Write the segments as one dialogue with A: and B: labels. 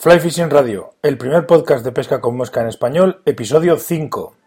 A: Fly Fishing Radio, el primer podcast de pesca con mosca en español, episodio 5.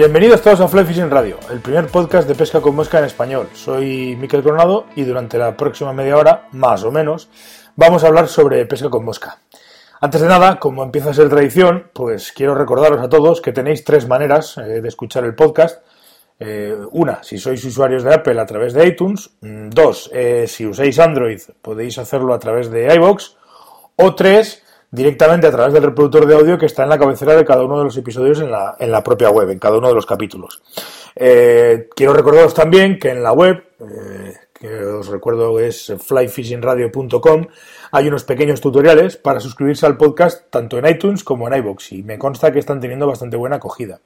A: Bienvenidos todos a Fly Fishing Radio, el primer podcast de pesca con mosca en español. Soy Miquel Coronado y durante la próxima media hora, más o menos, vamos a hablar sobre pesca con mosca. Antes de nada, como empieza a ser tradición, pues quiero recordaros a todos que tenéis tres maneras eh, de escuchar el podcast. Eh, una, si sois usuarios de Apple a través de iTunes. Mm, dos, eh, si usáis Android podéis hacerlo a través de iBox. O tres, directamente a través del reproductor de audio que está en la cabecera de cada uno de los episodios en la, en la propia web, en cada uno de los capítulos. Eh, quiero recordaros también que en la web, eh, que os recuerdo es flyfishingradio.com, hay unos pequeños tutoriales para suscribirse al podcast tanto en iTunes como en iBox y me consta que están teniendo bastante buena acogida.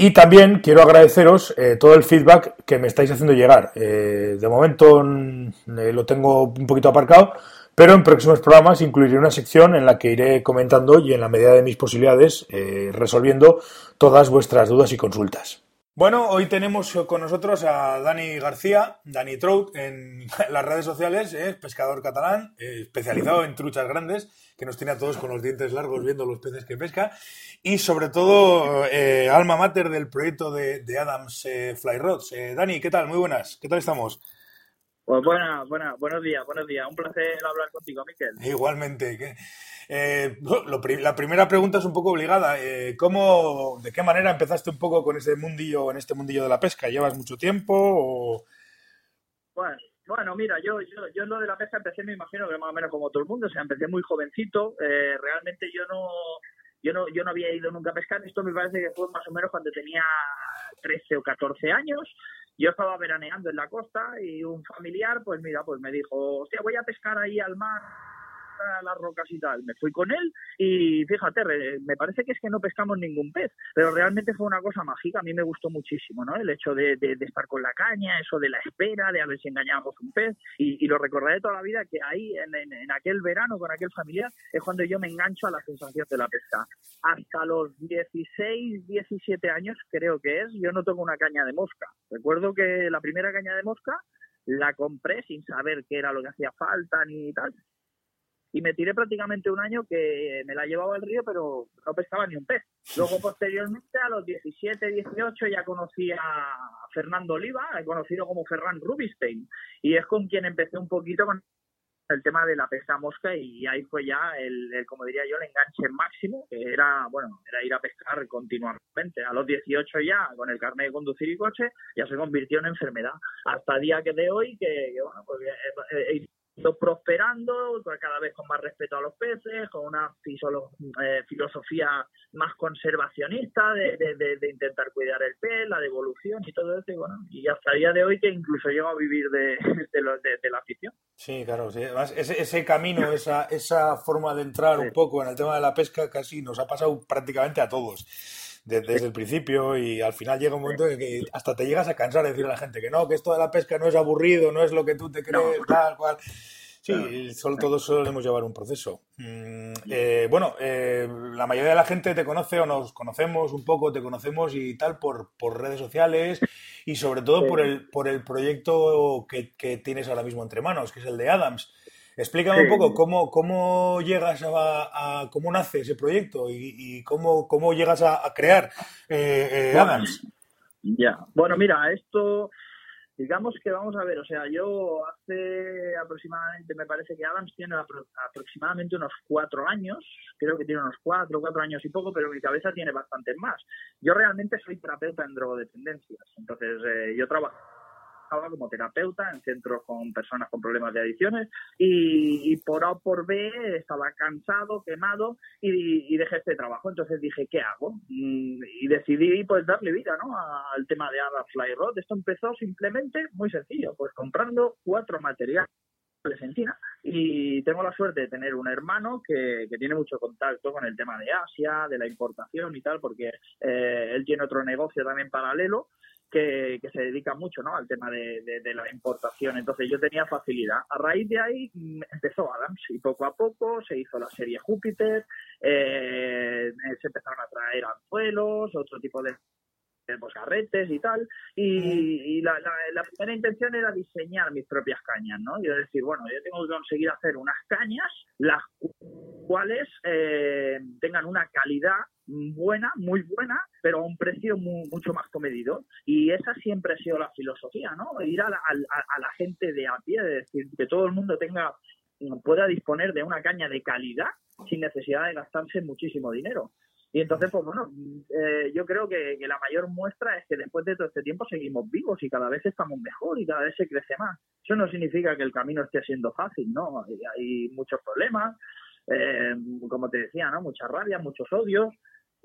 A: Y también quiero agradeceros eh, todo el feedback que me estáis haciendo llegar. de momento mm, lo tengo un poquito aparcado, pero en próximos programas incluiré una sección en la que iré comentando y en la medida de mis posibilidades eh, resolviendo todas vuestras dudas y consultas. Bueno, hoy tenemos con nosotros a Dani García, Dani Trout, en las redes sociales, es pescador catalán, eh, especializado en truchas grandes, que nos tiene a todos con los dientes largos viendo los peces que pesca, y sobre todo eh, alma mater del proyecto de, Adams Fly Rods. Dani, ¿qué tal? Muy buenas, ¿qué tal estamos?
B: Pues buena, buena, buenos días, buenos días. Un placer hablar contigo, Miquel.
A: Igualmente. Eh, la primera pregunta es un poco obligada. Eh, ¿cómo, ¿De qué manera empezaste un poco con ese mundillo, en este mundillo de la pesca? ¿Llevas mucho tiempo o...?
B: Bueno, bueno, mira, yo, yo, yo en lo de la pesca empecé, me imagino que más o menos como todo el mundo, o sea, empecé muy jovencito. Eh, realmente yo no, yo no, yo no había ido nunca a pescar. Esto me parece que fue más o menos cuando tenía 13 o 14 años yo estaba veraneando en la costa y un familiar, pues mira, pues me dijo, hostia, voy a pescar ahí al mar a las rocas y tal. Me fui con él y fíjate, me parece que es que no pescamos ningún pez, pero realmente fue una cosa mágica. A mí me gustó muchísimo, ¿no? El hecho de, estar con la caña, eso de la espera, de a ver si engañábamos un pez. Y, lo recordaré toda la vida que ahí, en, aquel verano, con aquel familiar, es cuando yo me engancho a la sensación de la pesca. Hasta los 16, 17 años, creo que es, yo no tengo una caña de mosca. Recuerdo que la primera caña de mosca la compré sin saber qué era lo que hacía falta ni tal y me tiré prácticamente un año que me la llevaba al río, pero no pescaba ni un pez. Luego, posteriormente, a los 17, 18, ya conocí a Fernando Oliva, conocido como Ferran Rubinstein, y es con quien empecé un poquito con el tema de la pesca mosca y ahí fue ya el, como diría yo, el enganche máximo, que era, bueno, era ir a pescar continuamente. A los 18 ya, con el carnet de conducir y coche, ya se convirtió en enfermedad. Hasta el día que de hoy, que, bueno, pues prosperando, cada vez con más respeto a los peces, con una eh, filosofía más conservacionista de, intentar cuidar el pez, la devolución y todo eso, y bueno, y hasta el día de hoy que incluso llego a vivir de, la afición.
A: Sí, claro, sí. Además, ese, camino, esa, esa forma de entrar un poco en el tema de la pesca casi nos ha pasado prácticamente a todos desde, el principio y al final llega un momento en que hasta te llegas a cansar de decir a la gente que no, que esto de la pesca no es aburrido, no es lo que tú te crees, tal cual. Sí, solo, todos solemos llevar un proceso. Mm, eh, bueno, eh, la mayoría de la gente te conoce o nos conocemos un poco, te conocemos y tal por, por redes sociales y sobre todo por, el, por el proyecto que, que, tienes ahora mismo entre manos, que es el de Adams. Explícame un poco cómo, cómo llegas a, cómo nace ese proyecto y, cómo, cómo llegas a, crear eh, eh, Adams.
B: Ya, bueno, mira, esto digamos que vamos a ver, o sea, yo hace aproximadamente, me parece que Adams tiene aproximadamente unos cuatro años, creo que tiene unos cuatro, cuatro años y poco, pero mi cabeza tiene bastantes más. Yo realmente soy terapeuta en drogodependencias, entonces eh, yo trabajo trabajaba como terapeuta en centros con personas con problemas de adicciones y, por A o por B estaba cansado, quemado y, dejé este trabajo. Entonces dije, ¿qué hago? Mm, y, decidí pues darle vida ¿no? al tema de Ada Fly Rod. Esto empezó simplemente muy sencillo, pues comprando cuatro materiales Argentina y tengo la suerte de tener un hermano que, tiene mucho contacto con el tema de Asia, de la importación y tal, porque eh, él tiene otro negocio también paralelo que, se dedica mucho ¿no? al tema de, la importación. Entonces yo tenía facilidad. A raíz de ahí mm, empezó Adams y poco a poco se hizo la serie Júpiter, eh, se empezaron a traer anzuelos, otro tipo de y tal. Y, la, primera intención era diseñar mis propias cañas, ¿no? Yo decir, bueno, yo tengo que conseguir hacer unas cañas las cuales eh, tengan una calidad buena, muy buena, pero a un precio mucho más comedido. Y esa siempre ha sido la filosofía, ¿no? Ir a la, a, la gente de a pie, es decir, que todo el mundo tenga pueda disponer de una caña de calidad sin necesidad de gastarse muchísimo dinero. Y entonces, pues bueno, eh, yo creo que, la mayor muestra es que después de todo este tiempo seguimos vivos y cada vez estamos mejor y cada vez se crece más. Eso no significa que el camino esté siendo fácil, ¿no? Hay, muchos problemas, eh, como te decía, ¿no? Mucha rabia, muchos odios,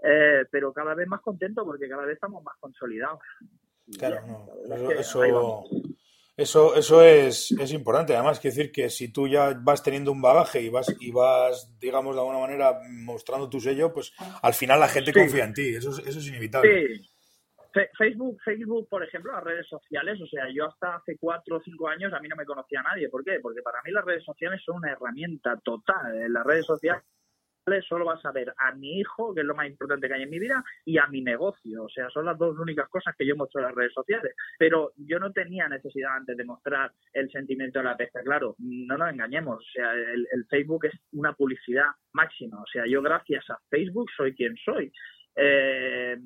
B: eh, pero cada vez más contento porque cada vez estamos más consolidados.
A: Claro, no. Eso, eso, eso es, es importante. Además, quiere decir que si tú ya vas teniendo un bagaje y vas, y vas, digamos, de alguna manera mostrando tu sello, pues al final la gente confía en ti. Eso es, eso es inevitable.
B: Sí. Facebook, Facebook, por ejemplo, las redes sociales, o sea, yo hasta hace cuatro o cinco años a mí no me conocía nadie. ¿Por qué? Porque para mí las redes sociales son una herramienta total. Las redes sociales solo vas a ver a mi hijo, que es lo más importante que hay en mi vida, y a mi negocio. O sea, son las dos únicas cosas que yo muestro en las redes sociales. Pero yo no tenía necesidad antes de mostrar el sentimiento de la pesca. Claro, no nos engañemos. O sea, el, Facebook es una publicidad máxima. O sea, yo gracias a Facebook soy quien soy. Eh,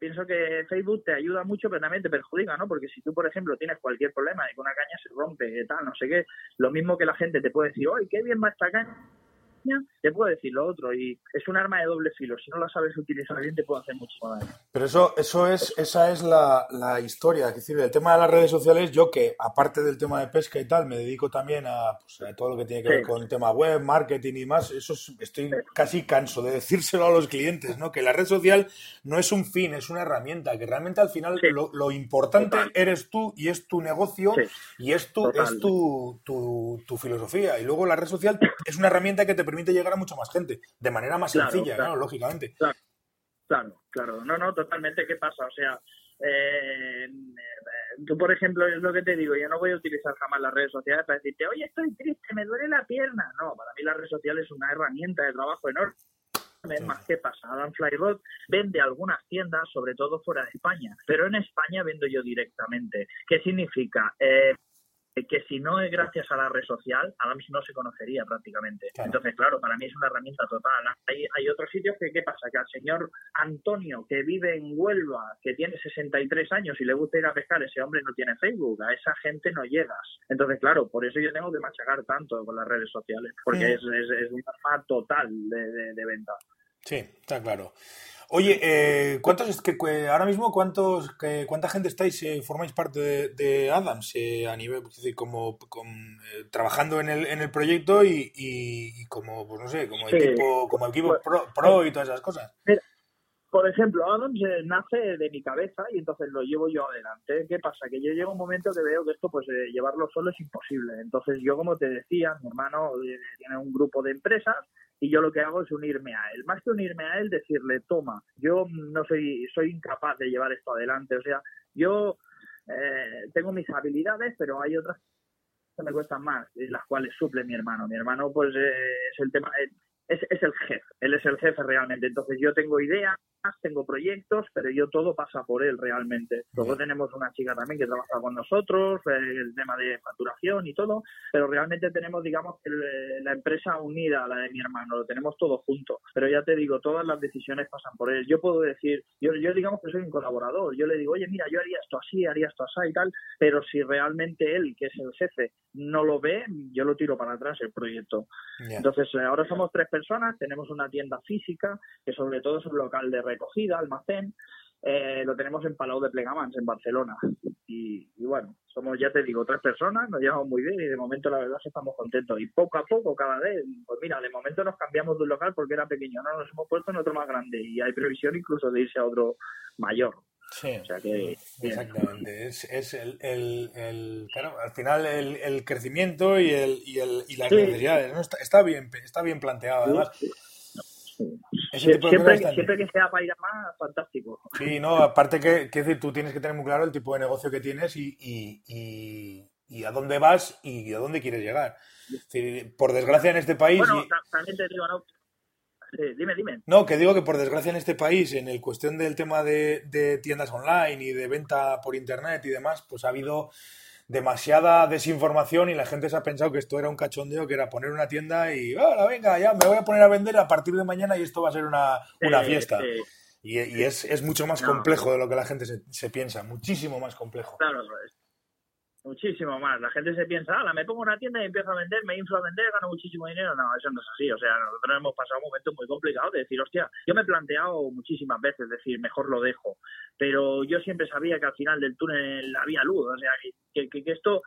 B: pienso que Facebook te ayuda mucho, pero también te perjudica, ¿no? Porque si tú, por ejemplo, tienes cualquier problema de que una caña se rompe, tal, no sé qué, lo mismo que la gente te puede decir, ¡ay, qué bien va esta caña! Te puedo decir lo otro. Y es un arma de doble filo. Si no la sabes utilizar bien, te puede hacer mucho daño.
A: Pero eso, eso es, esa es la, la historia. Es decir, el tema de las redes sociales, yo que aparte del tema de pesca y tal, me dedico también a, pues, todo lo que tiene que ver con el tema web, marketing y más. Eso estoy casi canso de decírselo a los clientes, ¿no? Que la red social no es un fin, es una herramienta. Que realmente al final lo, importante eres tú y es tu negocio y es tu, es tu, tu, tu filosofía. Y luego la red social es una herramienta que te permite llegar a mucha más gente, de manera más sencilla, claro, lógicamente.
B: Claro, claro, no, no, totalmente, ¿qué pasa? O sea, eh, tú, por ejemplo, es lo que te digo, yo no voy a utilizar jamás las redes sociales para decirte, oye, estoy triste, me duele la pierna. No, para mí las redes sociales es una herramienta de trabajo enorme. Más, ¿qué pasa? Adam Flyrod vende algunas tiendas, sobre todo fuera de España, pero en España vendo yo directamente. ¿Qué significa? Eh, que si no es gracias a la red social, Adams no se conocería prácticamente. Entonces, claro, para mí es una herramienta total. Hay, hay otros sitios que, ¿qué pasa? Que al señor Antonio, que vive en Huelva, que tiene 63 años y le gusta ir a pescar, ese hombre no tiene Facebook, a esa gente no llegas. Entonces, claro, por eso yo tengo que machacar tanto con las redes sociales, porque mm. es, es, un arma total de, de venta.
A: Sí, está claro. Oye, eh, ¿cuántos, que, ahora mismo cuántos, que, cuánta gente estáis, eh, formáis parte de, Adams eh, a nivel, como, eh, trabajando en el, en el proyecto y, y, como, pues no sé, como equipo, como equipo pues, pro, y todas esas cosas?
B: por ejemplo, Adams nace de mi cabeza y entonces lo llevo yo adelante. ¿Qué pasa? Que yo llego un momento que veo que esto, pues llevarlo solo es imposible. Entonces yo, como te decía, mi hermano tiene un grupo de empresas y yo lo que hago es unirme a él. Más que unirme a él, decirle, toma, yo no soy, soy incapaz de llevar esto adelante. O sea, yo eh, tengo mis habilidades, pero hay otras que me cuestan más, las cuales suple mi hermano. Mi hermano, pues, eh, es el tema, eh, es, es el jefe, él es el jefe realmente. Entonces yo tengo ideas, tengo proyectos, pero yo todo pasa por él realmente. Luego tenemos una chica también que trabaja con nosotros, eh, el tema de facturación y todo, pero realmente tenemos, digamos, la empresa unida a la de mi hermano, lo tenemos todo junto. Pero ya te digo, todas las decisiones pasan por él. Yo puedo decir, yo, yo digamos que soy un colaborador, yo le digo, oye, mira, yo haría esto así, haría esto así y tal, pero si realmente él, que es el jefe, no lo ve, yo lo tiro para atrás el proyecto. Entonces, eh, ahora somos tres personas, tenemos una tienda física, que sobre todo es un local de recogida, almacén, eh, lo tenemos en Palau de Plegamans, en Barcelona. Y, bueno, somos, ya te digo, tres personas, nos llevamos muy bien y de momento la verdad es que estamos contentos. Y poco a poco, cada vez, pues mira, de momento nos cambiamos de un local porque era pequeño, ahora nos hemos puesto en otro más grande y hay previsión incluso de irse a otro mayor.
A: Sí, o sea que, exactamente. Es, es el, el, el, claro, al final el, el crecimiento y, el, y, el, y las necesidades. ¿no? Está, está, bien, está bien planteado, además.
B: Siempre, siempre que sea para ir a más, fantástico.
A: Sí, no, aparte que, que decir, tú tienes que tener muy claro el tipo de negocio que tienes y, y, y, a dónde vas y a dónde quieres llegar. por desgracia en este país...
B: Bueno, también te digo, ¿no? dime, dime.
A: No, que digo que por desgracia en este país, en el cuestión del tema de, de tiendas online y de venta por internet y demás, pues ha habido demasiada desinformación y la gente se ha pensado que esto era un cachondeo, que era poner una tienda y, ahora venga, ya me voy a poner a vender a partir de mañana y esto va a ser una, una fiesta. Y, y es, es, mucho más complejo de lo que la gente se, se piensa, muchísimo más complejo.
B: Claro, Muchísimo más. La gente se piensa, ah, me pongo una tienda y empiezo a vender, me inflo a vender, gano muchísimo dinero. No, eso no es así. O sea, nosotros hemos pasado un momento muy complicado de decir, hostia, yo me he planteado muchísimas veces decir, mejor lo dejo. Pero yo siempre sabía que al final del túnel había luz. O sea, que, que, que esto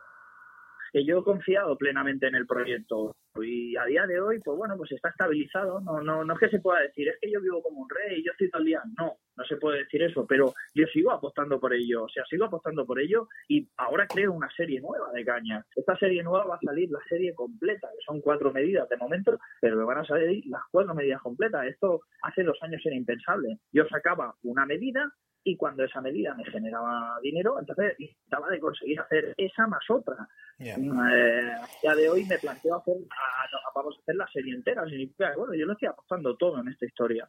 B: que yo he confiado plenamente en el proyecto y a día de hoy, pues bueno, pues está estabilizado. No, no, no es que se pueda decir, es que yo vivo como un rey y yo estoy todo el día. No, no se puede decir eso, pero yo sigo apostando por ello. O sea, sigo apostando por ello y ahora creo una serie nueva de caña. Esta serie nueva va a salir la serie completa, que son cuatro medidas de momento, pero me van a salir las cuatro medidas completas. Esto hace dos años era impensable. Yo sacaba una medida y cuando esa medida me generaba dinero, entonces necesitaba de conseguir hacer esa más otra. Mm, eh, ya de hoy me planteo hacer, vamos a hacer la serie entera, significa bueno, yo lo estoy apostando todo en esta historia.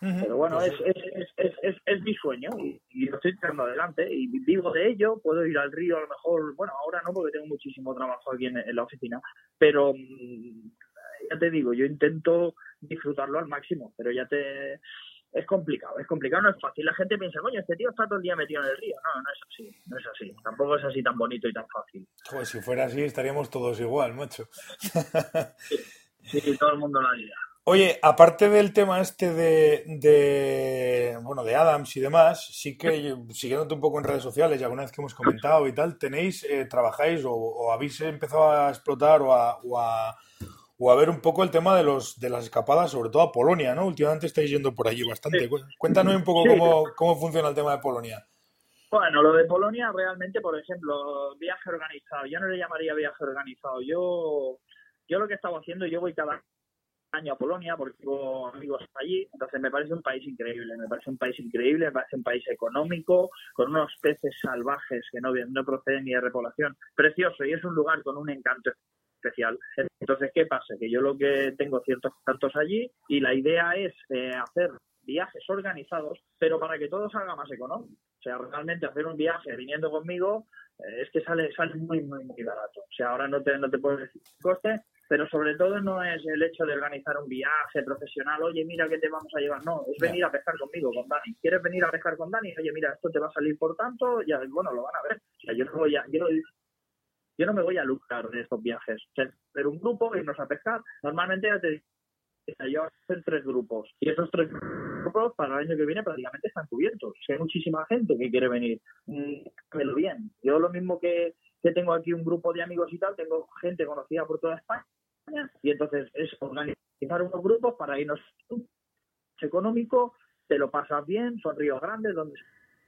B: Pero bueno, pues es, es, es, es, es mi sueño y, lo estoy tirando adelante y vivo de ello. Puedo ir al río a lo mejor, bueno, ahora no porque tengo muchísimo trabajo aquí en, en la oficina, pero mm, ya te digo, yo intento disfrutarlo al máximo, pero ya te es complicado, es complicado, no es fácil. La gente piensa, coño, este tío está todo el día metido en el río. No, no es así, no es así. Tampoco es así tan bonito y tan fácil.
A: Pues si fuera así, estaríamos todos igual, macho.
B: sí, todo el mundo lo haría.
A: Oye, aparte del tema este de, de, bueno de Adams y demás, sí que siguiéndote un poco en redes sociales y alguna vez que hemos comentado y tal, tenéis, eh, trabajáis o, habéis empezado a explotar o a, o a ver un poco el tema de los de las escapadas, sobre todo a Polonia, ¿no? Últimamente estáis yendo por allí bastante. Cuéntanos un poco cómo, cómo funciona el tema de Polonia.
B: Bueno, lo de Polonia realmente, por ejemplo, viaje organizado. Yo no le llamaría viaje organizado. Yo, yo lo que he estado haciendo, yo voy cada año a Polonia porque tengo amigos allí, entonces me parece un país increíble, me parece un país increíble, me parece un país económico, con unos peces salvajes que no, no proceden ni de repoblación, precioso y es un lugar con un encanto especial. Entonces, ¿qué pasa? Que yo lo que tengo ciertos contactos allí y la idea es eh, hacer viajes organizados, pero para que todo salga más económico. O sea, realmente hacer un viaje viniendo conmigo eh, es que sale, sale muy, muy, muy barato. O sea, ahora no te, no te puedo decir coste, pero sobre todo no es el hecho de organizar un viaje profesional, oye, mira qué te vamos a llevar, no, es venir a pescar conmigo, con Dani. ¿Quieres venir a pescar con Dani? Oye, mira, esto te va a salir por tanto, ya, bueno, lo van a ver. O sea, yo no voy a, yo yo no me voy a lucrar de estos viajes. Pero un grupo, irnos a pescar, normalmente ya te yo hacer tres grupos y esos tres grupos para el año que viene prácticamente están cubiertos. Si hay muchísima gente que quiere venir, lo bien. Yo lo mismo que, tengo aquí un grupo de amigos y tal, tengo gente conocida por toda España y entonces es organizar unos grupos para irnos económico, te lo pasas bien, son ríos grandes donde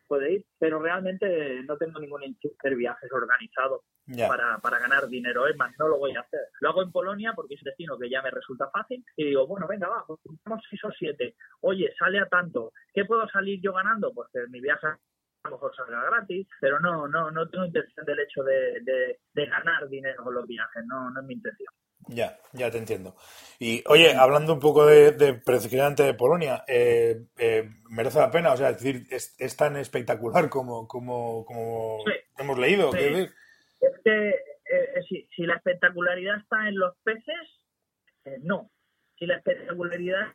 B: puede ir, pero realmente no tengo ningún hacer viajes organizados para, para ganar dinero. Es más, no lo voy a hacer. Lo hago en Polonia porque es destino que ya me resulta fácil y digo, bueno, venga, va, pues juntamos seis o siete. Oye, sale a tanto. ¿Qué puedo salir yo ganando? Pues que mi viaje a lo mejor salga gratis, pero no, no, no tengo intención del hecho de, de, de ganar dinero con los viajes, no, no es mi intención.
A: Ya, ya te entiendo. Y oye, hablando un poco de, de precisamente de Polonia, eh, eh, merece la pena, o sea, es decir, es, es tan espectacular como, como, como hemos leído.
B: Es que eh, si, si, la espectacularidad está en los peces, no. Si la espectacularidad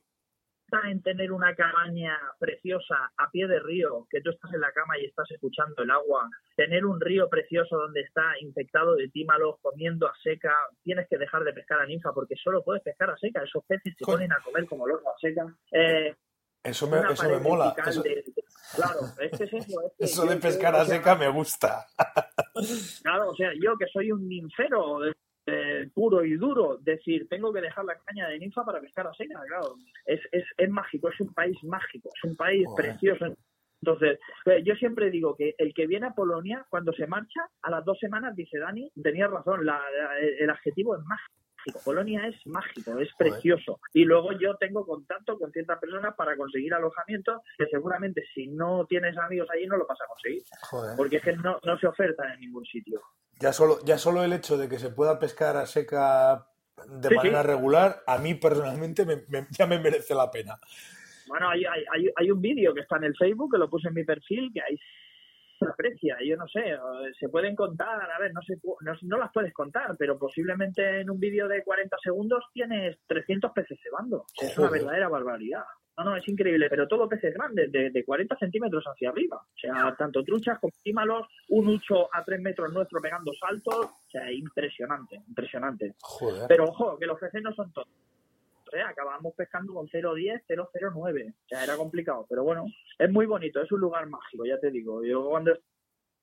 B: en tener una cabaña preciosa a pie de río, que tú estás en la cama y estás escuchando el agua, tener un río precioso donde está infectado de tímalos, comiendo a seca, tienes que dejar de pescar a ninfa porque solo puedes pescar a seca, esos peces se ponen a comer como los a seca. Eh,
A: eso me, eso me mola.
B: Eso... claro, es que es eso.
A: eso de pescar a seca me gusta.
B: claro, o sea, yo que soy un ninfero, eh, puro y duro, decir, tengo que dejar la caña de ninfa para pescar a seca, claro, es, es, es mágico, es un país mágico, es un país precioso. Entonces, eh, yo siempre digo que el que viene a Polonia, cuando se marcha, a las dos semanas dice, Dani, tenía razón, la, el adjetivo es mágico mágico. Polonia es mágico, es precioso. Y luego yo tengo contacto con ciertas personas para conseguir alojamiento que seguramente si no tienes amigos allí no lo vas a conseguir. Porque es que no, no se oferta en ningún sitio.
A: Ya solo, ya solo el hecho de que se pueda pescar a seca de manera regular, a mí personalmente ya me merece la pena.
B: Bueno, hay, hay, hay un vídeo que está en el Facebook, que lo puse en mi perfil, que hay se aprecia, yo no sé, se pueden contar, a ver, no, sé, no, las puedes contar, pero posiblemente en un vídeo de 40 segundos tienes 300 peces cebando. Es una verdadera barbaridad. No, no, es increíble, pero todo peces grandes, de, de 40 centímetros hacia arriba. O sea, tanto truchas como tímalos, un ucho a 3 metros nuestro pegando saltos. O sea, impresionante, impresionante. Pero ojo, que los peces no son todos. Acabamos pescando con 0,10, 0,09. O sea, era complicado. Pero bueno, es muy bonito, es un lugar mágico, ya te digo. Yo cuando he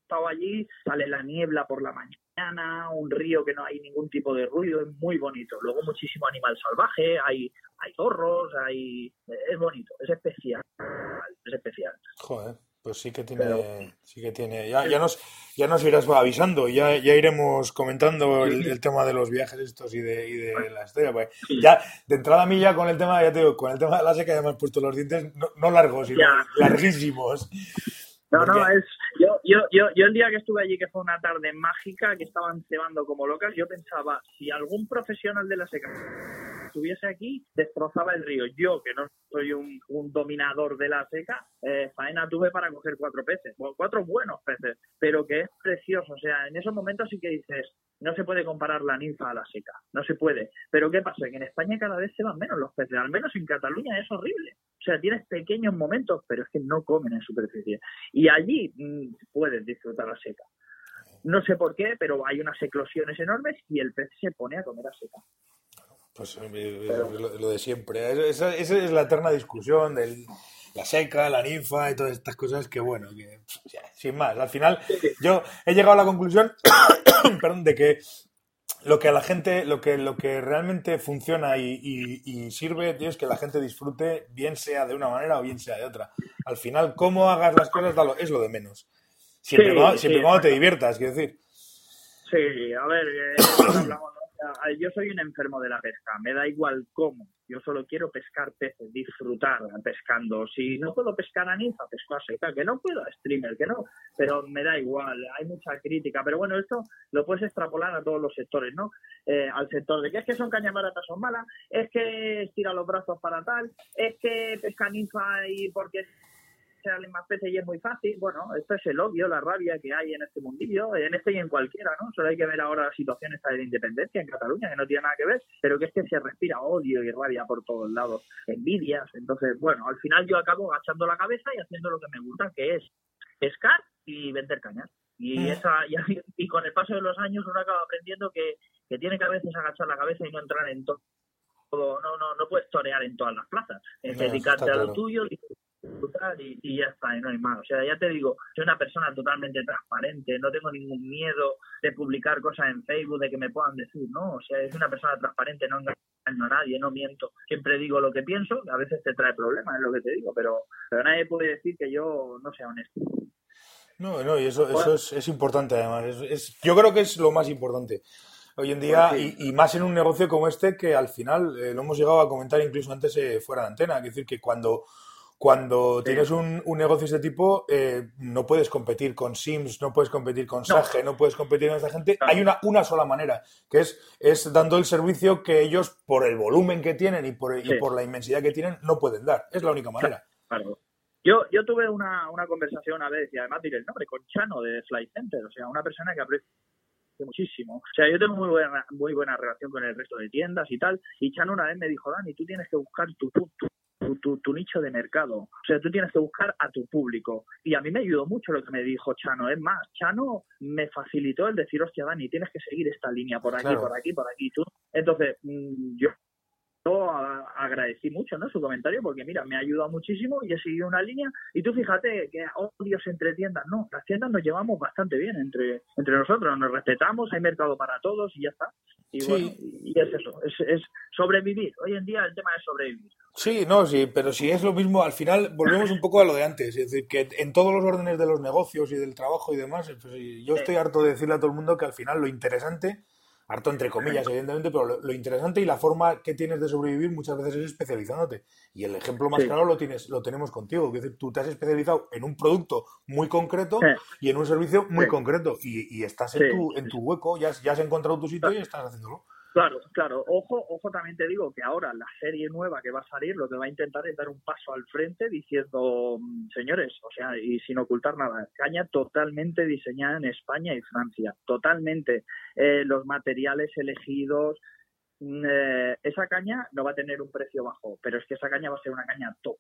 B: estado allí, sale la niebla por la mañana, un río que no hay ningún tipo de ruido, es muy bonito. Luego muchísimo animal salvaje, hay, hay zorros, hay... Es bonito, es especial. Es especial.
A: Joder. Pues sí que tiene, sí que tiene. Ya, ya nos, ya nos irás avisando, ya, ya iremos comentando el, tema de los viajes estos y de, y de la estrella. Pues ya, de entrada a mí ya con el tema, ya te digo, con el tema de la seca ya me has puesto los dientes, no, largos, sino larguísimos.
B: No, no, es, yo, yo, yo, yo el día que estuve allí, que fue una tarde mágica, que estaban cebando como locas, yo pensaba, si algún profesional de la seca estuviese aquí, destrozaba el río. Yo, que no soy un, dominador de la seca, eh, faena tuve para coger cuatro peces, cuatro buenos peces, pero que es precioso. O sea, en esos momentos sí que dices, no se puede comparar la ninfa a la seca, no se puede. Pero ¿qué pasa? Que en España cada vez se van menos los peces, al menos en Cataluña es horrible. O sea, tienes pequeños momentos, pero es que no comen en superficie. Y allí mm, puedes disfrutar la seca. No sé por qué, pero hay unas eclosiones enormes y el pez se pone a comer a seca.
A: Pues eh, eh, lo, de siempre. Esa, es la eterna discusión de la seca, la ninfa y todas estas cosas que, bueno, que, sin más. Al final, yo he llegado a la conclusión, perdón, de que lo que a la gente, lo que, lo que realmente funciona y, sirve, tío, es que la gente disfrute, bien sea de una manera o bien sea de otra. Al final, cómo hagas las cosas es lo de menos. Siempre, cuando, te diviertas, quiero decir.
B: Sí, a ver, eh, hablamos yo soy un enfermo de la pesca, me da igual cómo, yo solo quiero pescar peces, disfrutar pescando. Si no puedo pescar a ninfa, pesco a seca, que no puedo a streamer, que no, pero me da igual, hay mucha crítica. Pero bueno, esto lo puedes extrapolar a todos los sectores, ¿no? Eh, al sector de que es que son cañas baratas, son malas, es que estira los brazos para tal, es que pesca ninfa y porque salen más peces y es muy fácil. Bueno, esto es el odio, la rabia que hay en este mundillo, en este y en cualquiera, ¿no? Solo hay que ver ahora la situación esta de independencia en Cataluña, que no tiene nada que ver, pero que es que se respira odio y rabia por todos lados, envidias. Entonces, bueno, al final yo acabo agachando la cabeza y haciendo lo que me gusta, que es pescar y vender cañas. Y, mm. esa, y, con el paso de los años uno acaba aprendiendo que, que tiene que a veces agachar la cabeza y no entrar en todo no, no, no puedes torear en todas las plazas. Es dedicarte a lo tuyo, y, y, ya está, y no hay más. O sea, ya te digo, soy una persona totalmente transparente, no tengo ningún miedo de publicar cosas en Facebook, de que me puedan decir, no, o sea, es una persona transparente, no engaño a nadie, no miento, siempre digo lo que pienso, a veces te trae problemas, es lo que te digo, pero, pero nadie puede decir que yo no sea honesto.
A: No, no, y eso, eso es, es importante además, es, yo creo que es lo más importante hoy en día pues y, más en un negocio como este que al final eh, lo hemos llegado a comentar incluso antes eh, fuera de antena, es decir, que cuando cuando tienes un, negocio de este tipo, eh, no puedes competir con Sims, no puedes competir con Sage, no, puedes competir con esta gente. Hay una, una sola manera, que es, es dando el servicio que ellos, por el volumen que tienen y por, y por la inmensidad que tienen, no pueden dar. Es la única manera.
B: Claro. Yo, yo tuve una, una conversación una vez, y además diré el nombre, con Chano de Flight Center, o sea, una persona que aprecio muchísimo. O sea, yo tengo muy buena, muy buena relación con el resto de tiendas y tal, y Chano una vez me dijo, Dani, tú tienes que buscar tu, tu, tu, nicho de mercado. O sea, tú tienes que buscar a tu público. Y a mí me ayudó mucho lo que me dijo Chano. Es más, Chano me facilitó el decir, hostia, Dani, tienes que seguir esta línea por aquí, por aquí, por aquí. Tú. Entonces, mm, yo yo agradecí mucho ¿no? su comentario porque mira me ha ayudado muchísimo y he seguido una línea. Y tú fíjate que odios entre tiendas no las tiendas nos llevamos bastante bien entre entre nosotros nos respetamos hay mercado para todos y ya está. Y bueno y es eso es, es sobrevivir. Hoy en día el tema es sobrevivir.
A: Sí, no, sí, pero si es lo mismo, al final volvemos un poco a lo de antes, es decir, que en todos los órdenes de los negocios y del trabajo y demás, pues, yo estoy harto de decirle a todo el mundo que al final lo interesante harto entre comillas, evidentemente, pero lo, interesante y la forma que tienes de sobrevivir muchas veces es especializándote. Y el ejemplo más claro lo tienes, lo tenemos contigo. Es decir, tú te has especializado en un producto muy concreto y en un servicio muy concreto. Y, estás en, tu, en tu hueco, ya, ya has encontrado tu sitio y estás haciéndolo.
B: Claro, claro. Ojo, ojo, también te digo que ahora la serie nueva que va a salir lo que va a intentar es dar un paso al frente diciendo, mm, señores, o sea, y sin ocultar nada, caña totalmente diseñada en España y Francia, totalmente. Eh, los materiales elegidos, mm, eh, esa caña no va a tener un precio bajo, pero es que esa caña va a ser una caña top.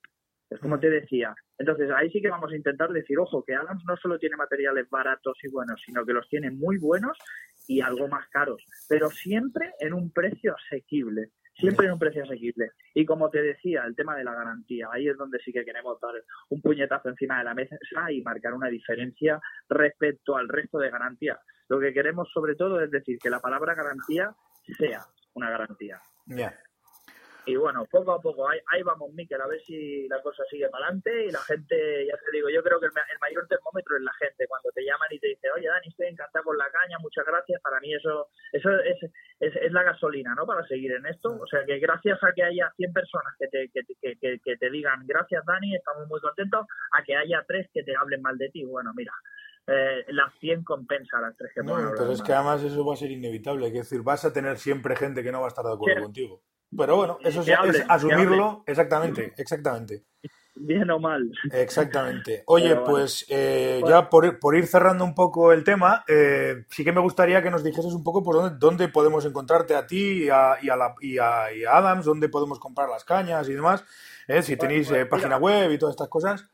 B: Es como te decía. Entonces ahí sí que vamos a intentar decir, ojo, que Adams no solo tiene materiales baratos y buenos, sino que los tiene muy buenos y algo más caros, pero siempre en un precio asequible. Siempre en un precio asequible. Y como te decía, el tema de la garantía, ahí es donde sí que queremos dar un puñetazo encima de la mesa y marcar una diferencia respecto al resto de garantías. Lo que queremos sobre todo es decir que la palabra garantía sea una garantía. Y bueno, poco a poco, ahí, ahí vamos, Miquel, a ver si la cosa sigue para adelante y la gente, ya te digo, yo creo que el, mayor termómetro es la gente, cuando te llaman y te dicen, oye, Dani, estoy encantado con la caña, muchas gracias, para mí eso eso es, es, la gasolina, ¿no?, para seguir en esto. O sea, que gracias a que haya 100 personas que te, que, que, te digan, gracias, Dani, estamos muy contentos, a que haya tres que te hablen mal de ti, bueno, mira, eh, las 100 compensa las tres que
A: no, Pero es que además eso va a ser inevitable. Es decir, vas a tener siempre gente que no va a estar de acuerdo contigo. Pero bueno, eso es, asumirlo. Exactamente, exactamente.
B: Bien o mal.
A: Exactamente. Oye, pues eh, ya por, por, ir cerrando un poco el tema, eh, sí que me gustaría que nos dijeses un poco por dónde, dónde podemos encontrarte a ti y a, y a, la, y a, Adams, dónde podemos comprar las cañas y demás. Eh, si tenéis pues página web y todas estas cosas.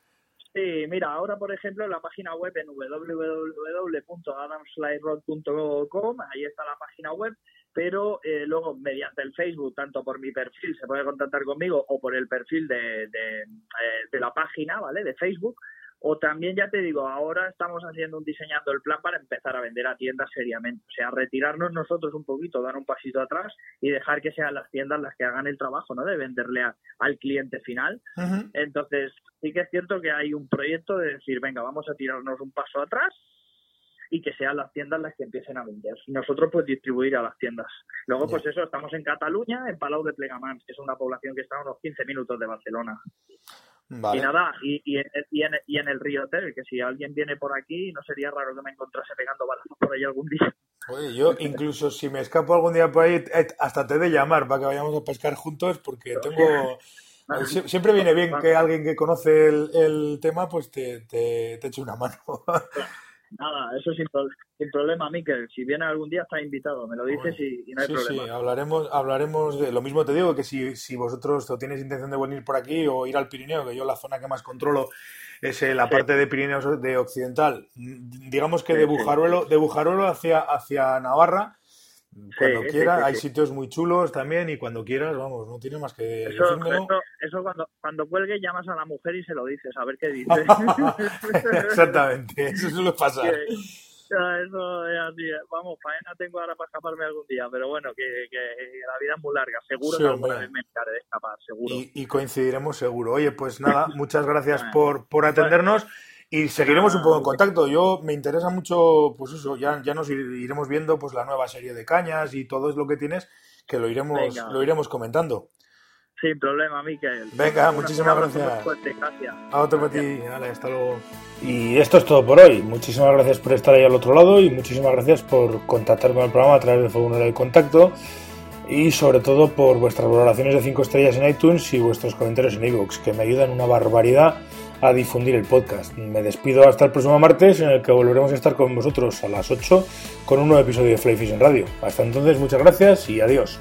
B: Sí, mira, ahora por ejemplo la página web en www.adamslyrod.com, ahí está la página web pero eh, luego mediante el Facebook, tanto por mi perfil se puede contactar conmigo o por el perfil de, de, eh, de la página, ¿vale? De Facebook. O también, ya te digo, ahora estamos haciendo un diseñando el plan para empezar a vender a tiendas seriamente. O sea, retirarnos nosotros un poquito, dar un pasito atrás y dejar que sean las tiendas las que hagan el trabajo, ¿no? De venderle al cliente final. Entonces, sí que es cierto que hay un proyecto de decir, venga, vamos a tirarnos un paso atrás y que sean las tiendas las que empiecen a vender. Nosotros pues distribuir a las tiendas. Luego pues eso, estamos en Cataluña, en Palau de Plegamans, que es una población que está a unos 15 minutos de Barcelona. Y nada, y, y, en, y, en, el Río Hotel, que si alguien viene por aquí, no sería raro que me encontrase pegando balas por ahí algún día.
A: Oye, yo incluso si me escapo algún día por ahí, eh, hasta te de llamar para que vayamos a pescar juntos, porque tengo... Siempre viene bien que alguien que conoce el, el tema pues te, te, te eche una mano.
B: Nada, eso sin, sin problema, Miquel. Si viene algún día está invitado, me lo dices y, no hay problema.
A: Sí, hablaremos, hablaremos de lo mismo te digo, que si, si vosotros tienes intención de venir por aquí o ir al Pirineo, que yo la zona que más controlo es eh, la parte de Pirineos de Occidental, digamos que de Bujaruelo, de Bujaruelo hacia, hacia Navarra, cuando quieras, hay sitios muy chulos también y cuando quieras, vamos, no tiene más que
B: eso, eso, cuando, cuando cuelgue llamas a la mujer y se lo dices, a ver qué dice.
A: Exactamente, eso suele pasar.
B: eso es así, vamos, faena tengo ahora para escaparme algún día, pero bueno, que, que la vida es muy larga, seguro que alguna vez me encaré de escapar, seguro.
A: Y, y, coincidiremos seguro. Oye, pues nada, muchas gracias por, por atendernos. Y seguiremos un poco en contacto. Yo me interesa mucho, pues eso, ya, ya nos iremos viendo pues la nueva serie de cañas y todo es lo que tienes, que lo iremos, lo iremos comentando.
B: Sin problema, Miquel.
A: Venga, muchísimas gracias.
B: gracias.
A: A otro para ti. Vale, hasta luego. Y esto es todo por hoy. Muchísimas gracias por estar ahí al otro lado y muchísimas gracias por contactar con el programa a través del formulario de contacto y sobre todo por vuestras valoraciones de 5 estrellas en iTunes y vuestros comentarios en iVoox, que me ayudan una barbaridad a difundir el podcast. Me despido hasta el próximo martes en el que volveremos a estar con vosotros a las 8 con un nuevo episodio de Fly Fishing Radio. Hasta entonces, muchas gracias y adiós.